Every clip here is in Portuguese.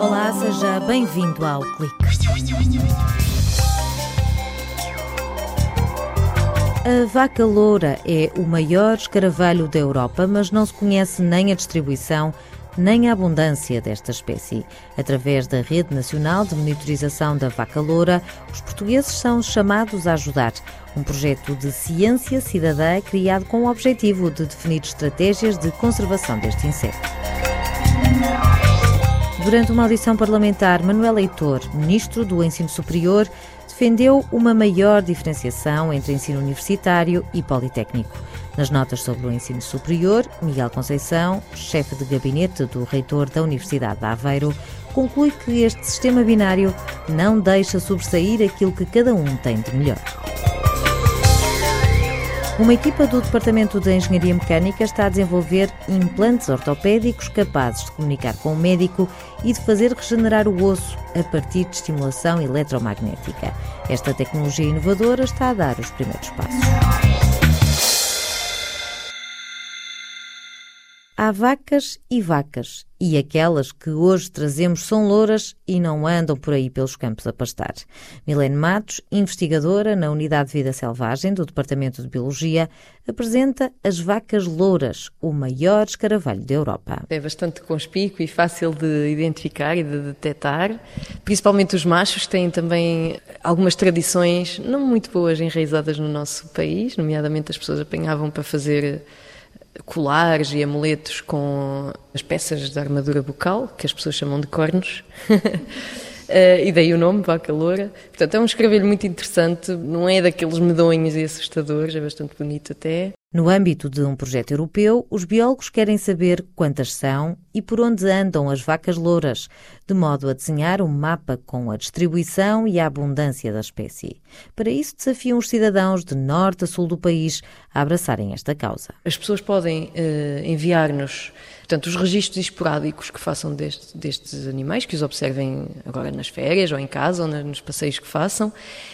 Olá, seja bem-vindo ao Clique. A vaca loura é o maior escaravelho da Europa, mas não se conhece nem a distribuição nem a abundância desta espécie. Através da Rede Nacional de Monitorização da Vaca Loura, os portugueses são chamados a ajudar. Um projeto de ciência cidadã criado com o objetivo de definir estratégias de conservação deste inseto. Durante uma audição parlamentar, Manuel Leitor, ministro do Ensino Superior, defendeu uma maior diferenciação entre ensino universitário e politécnico. Nas notas sobre o ensino superior, Miguel Conceição, chefe de gabinete do reitor da Universidade de Aveiro, conclui que este sistema binário não deixa sobressair aquilo que cada um tem de melhor. Uma equipa do Departamento de Engenharia Mecânica está a desenvolver implantes ortopédicos capazes de comunicar com o médico e de fazer regenerar o osso a partir de estimulação eletromagnética. Esta tecnologia inovadora está a dar os primeiros passos. Há vacas e vacas, e aquelas que hoje trazemos são louras e não andam por aí pelos campos a pastar. Milene Matos, investigadora na Unidade de Vida Selvagem do Departamento de Biologia, apresenta as vacas louras, o maior escaravelho da Europa. É bastante conspícuo e fácil de identificar e de detectar, principalmente os machos têm também algumas tradições não muito boas enraizadas no nosso país, nomeadamente as pessoas apanhavam para fazer colares e amuletos com as peças da armadura bucal, que as pessoas chamam de cornos. Uh, e daí o nome, Vaca Loura. Portanto, é um escravelho muito interessante, não é daqueles medonhos e assustadores, é bastante bonito até. No âmbito de um projeto europeu, os biólogos querem saber quantas são e por onde andam as vacas louras, de modo a desenhar um mapa com a distribuição e a abundância da espécie. Para isso, desafiam os cidadãos de norte a sul do país a abraçarem esta causa. As pessoas podem uh, enviar-nos Portanto, os registros esporádicos que façam deste, destes animais, que os observem agora nas férias ou em casa ou nos passeios que façam,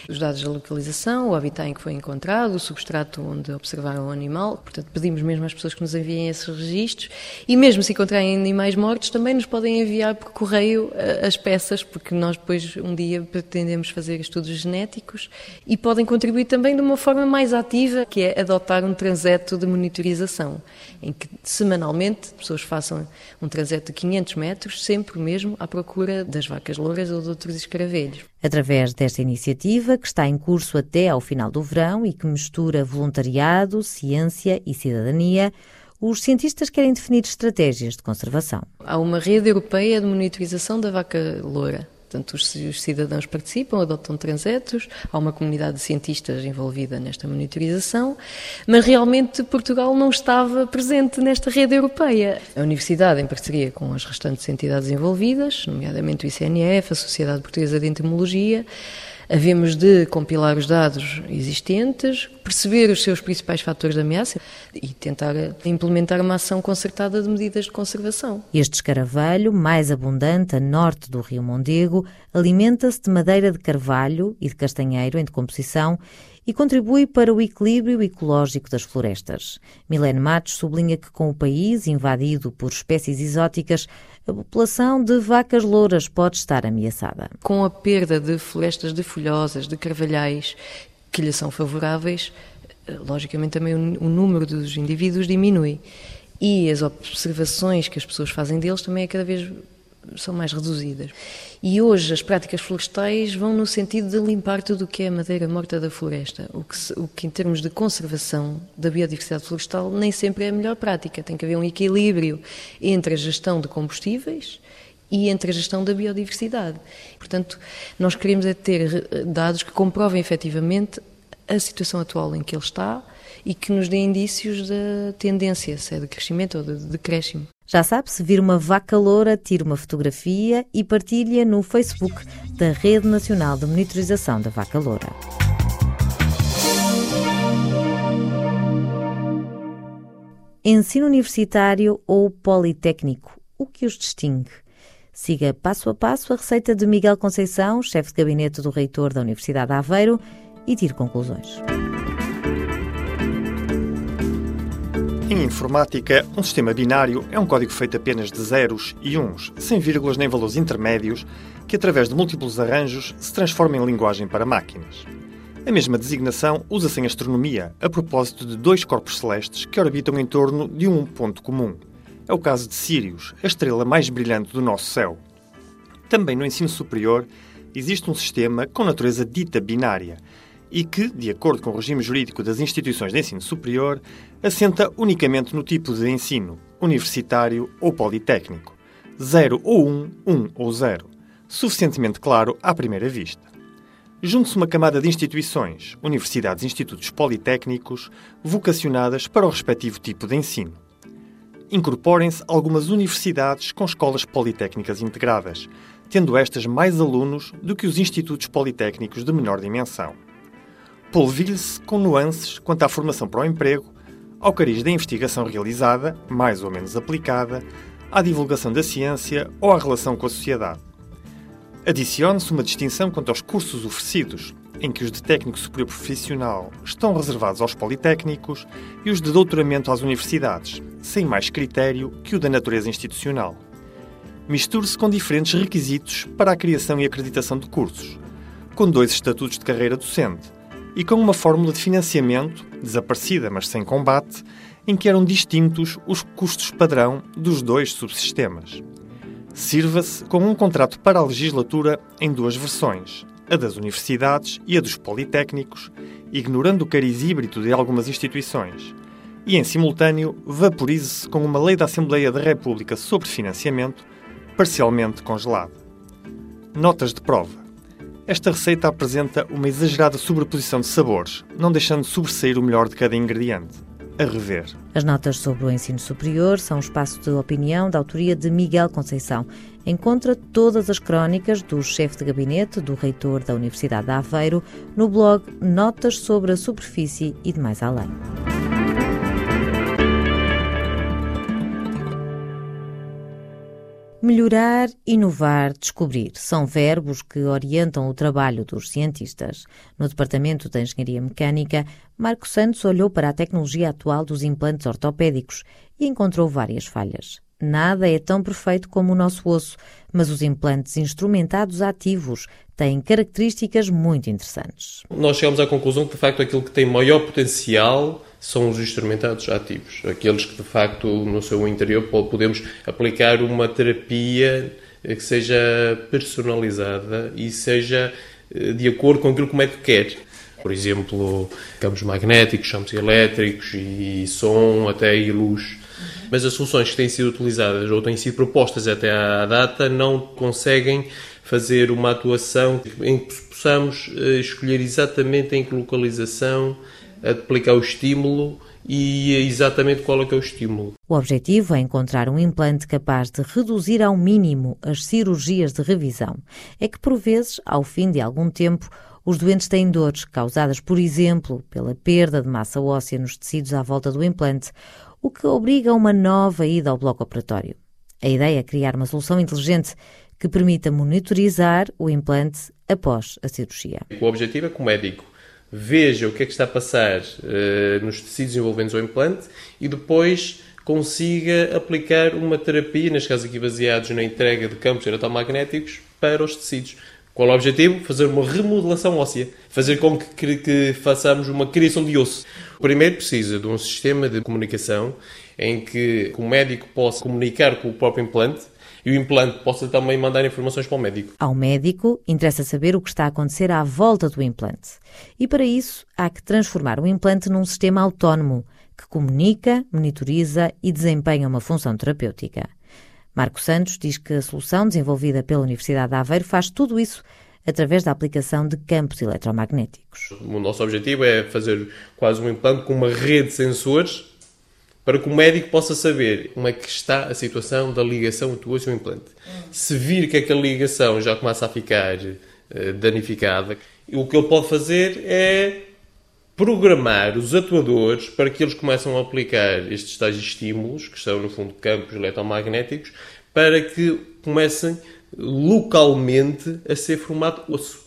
os dados da localização, o habitat em que foi encontrado, o substrato onde observaram o animal. Portanto, pedimos mesmo às pessoas que nos enviem esses registros e mesmo se encontrarem animais mortos, também nos podem enviar por correio eh, as peças, porque nós depois um dia pretendemos fazer estudos genéticos e podem contribuir também de uma forma mais ativa, que é adotar um transeto de monitorização, em que semanalmente pessoas façam um trajeto de 500 metros, sempre mesmo à procura das vacas louras ou de outros escaravelhos. Através desta iniciativa, que está em curso até ao final do verão e que mistura voluntariado, ciência e cidadania, os cientistas querem definir estratégias de conservação. Há uma rede europeia de monitorização da vaca loura. Portanto, os, os, cidadãos participam, adotam transetos, há uma comunidade de cientistas envolvida nesta monitorização, mas realmente Portugal não estava presente nesta rede europeia. A Universidade, em parceria com as restantes entidades envolvidas, nomeadamente o ICNF, a Sociedade Portuguesa de Entomologia, Havemos de compilar os dados existentes, perceber os seus principais fatores de ameaça e tentar implementar uma ação concertada de medidas de conservação. Este escaravelho, mais abundante a norte do Rio Mondego, alimenta-se de madeira de carvalho e de castanheiro em decomposição e contribui para o equilíbrio ecológico das florestas. Milene Matos sublinha que, com o país invadido por espécies exóticas, a população de vacas louras pode estar ameaçada. Com a perda de florestas de folhosas, de carvalhais, que lhe são favoráveis, logicamente também o número dos indivíduos diminui. E as observações que as pessoas fazem deles também é cada vez são mais reduzidas. E hoje as práticas florestais vão no sentido de limpar tudo o que é madeira morta da floresta, o que, o que em termos de conservação da biodiversidade florestal nem sempre é a melhor prática. Tem que haver um equilíbrio entre a gestão de combustíveis e entre a gestão da biodiversidade. Portanto, nós queremos é ter dados que comprovem efetivamente a situação atual em que ele está e que nos dê indícios da tendência, se é de crescimento ou de decréscimo. Já sabe, se vir uma vaca loura, tire uma fotografia e partilhe no Facebook da Rede Nacional de Monitorização da Vaca Loura. Ensino universitário ou politécnico, o que os distingue? Siga passo a passo a receita de Miguel Conceição, chefe de gabinete do reitor da Universidade de Aveiro, e tire conclusões. Em informática, um sistema binário é um código feito apenas de zeros e uns, sem vírgulas nem valores intermédios, que através de múltiplos arranjos se transforma em linguagem para máquinas. A mesma designação usa-se em astronomia, a propósito de dois corpos celestes que orbitam em torno de um ponto comum. É o caso de Sirius, a estrela mais brilhante do nosso céu. Também no ensino superior existe um sistema com natureza dita binária e que, de acordo com o regime jurídico das instituições de ensino superior, assenta unicamente no tipo de ensino, universitário ou politécnico. 0 ou 1, um, 1 um ou 0. Suficientemente claro à primeira vista. Junte-se uma camada de instituições, universidades e institutos politécnicos, vocacionadas para o respectivo tipo de ensino. Incorporem-se algumas universidades com escolas politécnicas integradas, tendo estas mais alunos do que os institutos politécnicos de menor dimensão. Polvilhe-se com nuances quanto à formação para o emprego, ao cariz da investigação realizada, mais ou menos aplicada, à divulgação da ciência ou à relação com a sociedade. Adicione-se uma distinção quanto aos cursos oferecidos, em que os de técnico superior profissional estão reservados aos politécnicos e os de doutoramento às universidades, sem mais critério que o da natureza institucional. Misture-se com diferentes requisitos para a criação e acreditação de cursos, com dois estatutos de carreira docente e com uma fórmula de financiamento, desaparecida mas sem combate, em que eram distintos os custos padrão dos dois subsistemas. Sirva-se com um contrato para a legislatura em duas versões, a das universidades e a dos politécnicos, ignorando o cariz híbrido de algumas instituições. E, em simultâneo, vaporize-se com uma lei da Assembleia da República sobre financiamento, parcialmente congelada. Notas de prova. Esta receita apresenta uma exagerada sobreposição de sabores, não deixando sobressair o melhor de cada ingrediente. A rever. As notas sobre o ensino superior são um espaço de opinião da autoria de Miguel Conceição. Encontra todas as crónicas do chefe de gabinete do reitor da Universidade de Aveiro no blog Notas sobre a Superfície e de Mais Além. Melhorar, inovar, descobrir são verbos que orientam o trabalho dos cientistas. No Departamento de Engenharia Mecânica, Marco Santos olhou para a tecnologia atual dos implantes ortopédicos e encontrou várias falhas. Nada é tão perfeito como o nosso osso, mas os implantes instrumentados ativos têm características muito interessantes. Nós chegamos à conclusão que, de facto, aquilo que tem maior potencial são os instrumentados ativos, aqueles que, de facto, no seu interior podemos aplicar uma terapia que seja personalizada e seja eh, de acordo com aquilo que o médico quer. Por exemplo, campos magnéticos, campos elétricos e som, até e luz mas as soluções que têm sido utilizadas ou têm sido propostas até à data não conseguem fazer uma atuação em que possamos eh, escolher exatamente em que localização aplicar o estímulo e exatamente qual é que é o estímulo. O objetivo é encontrar um implante capaz de reduzir ao mínimo as cirurgias de revisão. É que, por vezes, ao fim de algum tempo, os doentes têm dores causadas, por exemplo, pela perda de massa óssea nos tecidos à volta do implante o que obriga a uma nova ida ao bloco operatório. A ideia é criar uma solução inteligente que permita monitorizar o implante após a cirurgia. O objetivo é que o médico veja o que é que está a passar uh, nos tecidos envolventes ao implante e depois consiga aplicar uma terapia, neste caso aqui baseados na entrega de campos eletromagnéticos, para os tecidos. Qual o objetivo? Fazer uma remodelação óssea. Fazer com que, que façamos uma criação de osso. Primeiro precisa de um sistema de comunicação em que o médico possa comunicar com o próprio implante e o implante possa também mandar informações para o médico. Ao médico, interessa saber o que está a acontecer à volta do implante. E para isso, há que transformar o implante num sistema autónomo que comunica, monitoriza e desempenha uma função terapêutica. Marco Santos diz que a solução desenvolvida pela Universidade de Aveiro faz tudo isso através da aplicação de campos eletromagnéticos. O nosso objetivo é fazer quase um implante com uma rede de sensores para que o médico possa saber como é que está a situação da ligação entre o osso e o implante. Se vir que aquela ligação já começa a ficar uh, danificada, o que ele pode fazer é programar os atuadores para que eles começem a aplicar estes tais estímulos, que são no fundo campos eletromagnéticos, para que comecem localmente a ser formado osso.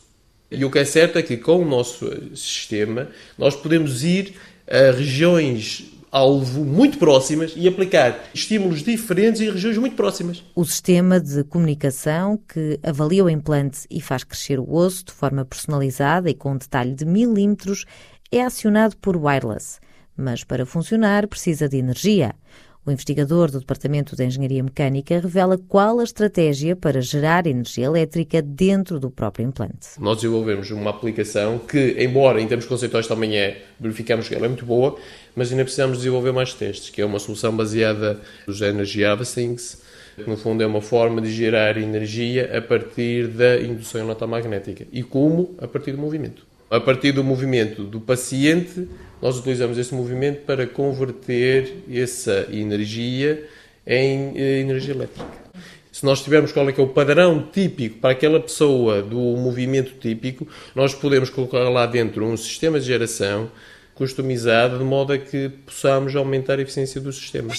E o que é certo é que com o nosso sistema nós podemos ir a regiões alvo muito próximas e aplicar estímulos diferentes em regiões muito próximas. O sistema de comunicação que avalia o implante e faz crescer o osso de forma personalizada e com um detalhe de milímetros é acionado por wireless, mas para funcionar precisa de energia. O investigador do Departamento de Engenharia Mecânica revela qual a estratégia para gerar energia elétrica dentro do próprio implante. Nós desenvolvemos uma aplicação que, embora em termos conceituais também é, verificamos que ela é muito boa, mas ainda precisamos desenvolver mais testes, que é uma solução baseada nos Energy Harvestings, que no fundo é uma forma de gerar energia a partir da indução eletromagnética. E como? A partir do movimento. A partir do movimento do paciente nós utilizamos esse movimento para converter essa energia em eh, energia elétrica. Se nós tivermos qual é que é o padrão típico para aquela pessoa do movimento típico, nós podemos colocar lá dentro um sistema de geração customizado de modo a que possamos aumentar a eficiência do sistema.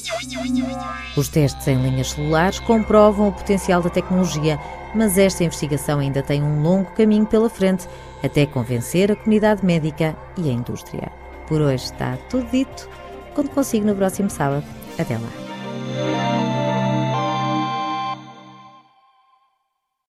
Os testes em linhas celulares comprovam o potencial da tecnologia, mas esta investigação ainda tem um longo caminho pela frente até convencer a comunidade médica e a indústria. Por hoje está tudo dito. Quando consigo no próximo sábado. Até lá.